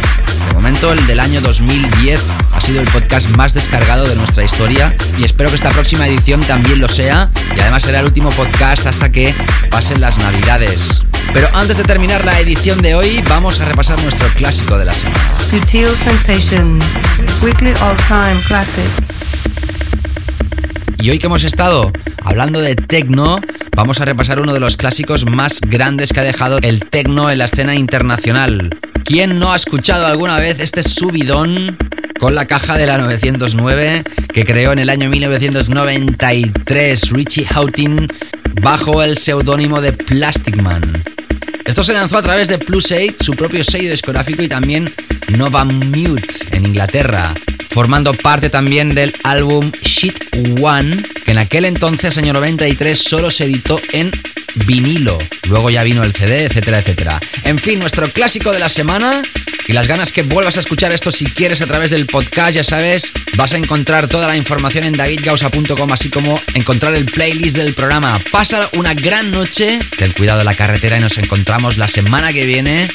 De momento el del año 2010 ha sido el podcast más descargado de nuestra historia y espero que esta próxima edición también lo sea y además será el último podcast hasta que pasen las navidades. Pero antes de terminar la edición de hoy, vamos a repasar nuestro clásico de la semana. Sutil Sensations. Weekly All Time Classic. Y hoy que hemos estado hablando de techno, vamos a repasar uno de los clásicos más grandes que ha dejado el techno en la escena internacional. ¿Quién no ha escuchado alguna vez este subidón con la caja de la 909 que creó en el año 1993 Richie Houghton bajo el seudónimo de Plastic Man? Esto se lanzó a través de Plus 8, su propio sello discográfico y también Nova Mute en Inglaterra, formando parte también del álbum Shit One, en aquel entonces, año 93, solo se editó en vinilo. Luego ya vino el CD, etcétera, etcétera. En fin, nuestro clásico de la semana y las ganas que vuelvas a escuchar esto si quieres a través del podcast, ya sabes, vas a encontrar toda la información en davidgausa.com, así como encontrar el playlist del programa. Pasa una gran noche, ten cuidado de la carretera y nos encontramos la semana que viene,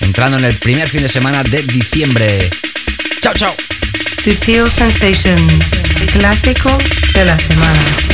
entrando en el primer fin de semana de diciembre. Chao, chao. Sutil Sensations. Clásico de la semana.